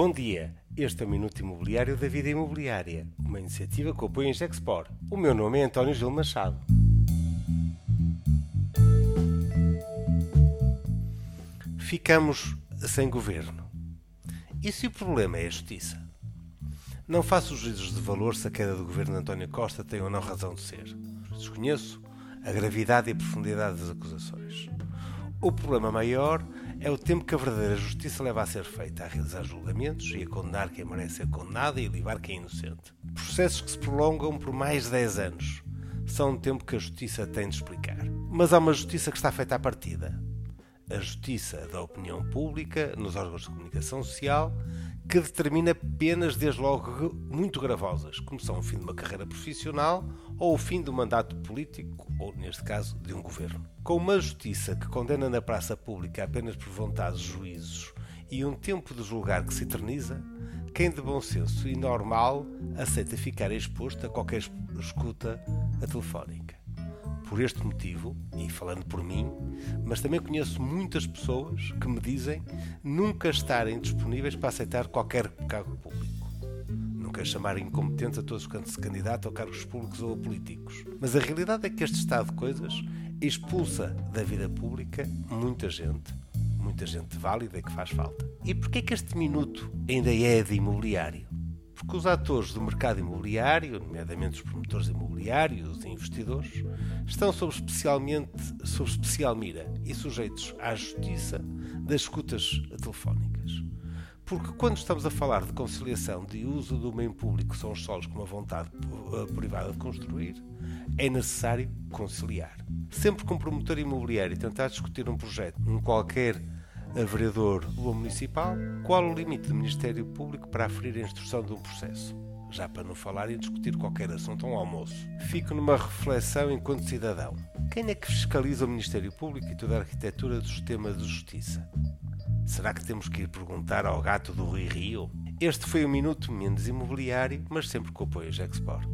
Bom dia, este é o Minuto Imobiliário da Vida Imobiliária, uma iniciativa que apoia a Gexpor. O meu nome é António Gil Machado. Ficamos sem governo. E se o problema é a justiça? Não faço juízos de valor se a queda do governo de António Costa tem ou não razão de ser. Desconheço a gravidade e a profundidade das acusações. O problema maior é o tempo que a verdadeira justiça leva a ser feita, a realizar julgamentos e a condenar quem merece ser condenado e a livrar quem é inocente. Processos que se prolongam por mais de 10 anos. São um tempo que a justiça tem de explicar. Mas há uma justiça que está feita à partida. A justiça da opinião pública nos órgãos de comunicação social que determina penas, desde logo, muito gravosas, como são o fim de uma carreira profissional ou o fim do mandato político, ou, neste caso, de um governo. Com uma justiça que condena na praça pública apenas por vontades juízos e um tempo de julgar que se eterniza, quem de bom senso e normal aceita ficar exposto a qualquer escuta a telefónica por este motivo, e falando por mim, mas também conheço muitas pessoas que me dizem nunca estarem disponíveis para aceitar qualquer cargo público. Nunca chamarem incompetentes a todos que se candidatam a cargos públicos ou a políticos. Mas a realidade é que este estado de coisas expulsa da vida pública muita gente, muita gente válida que faz falta. E porquê que este minuto ainda é de imobiliário? Porque os atores do mercado imobiliário, nomeadamente os promotores imobiliários e investidores, estão sob, especialmente, sob especial mira e sujeitos à justiça das escutas telefónicas. Porque quando estamos a falar de conciliação de uso do bem público, que são os solos com uma vontade eh, privada de construir, é necessário conciliar. Sempre que um promotor imobiliário tentar discutir um projeto, um qualquer a vereador ou municipal, qual o limite do Ministério Público para aferir a instrução de um processo? Já para não falar em discutir qualquer assunto ao almoço. Fico numa reflexão enquanto cidadão. Quem é que fiscaliza o Ministério Público e toda a arquitetura do sistema de justiça? Será que temos que ir perguntar ao gato do Rui Rio? Este foi o Minuto Menos Imobiliário, mas sempre com apoio Gexport.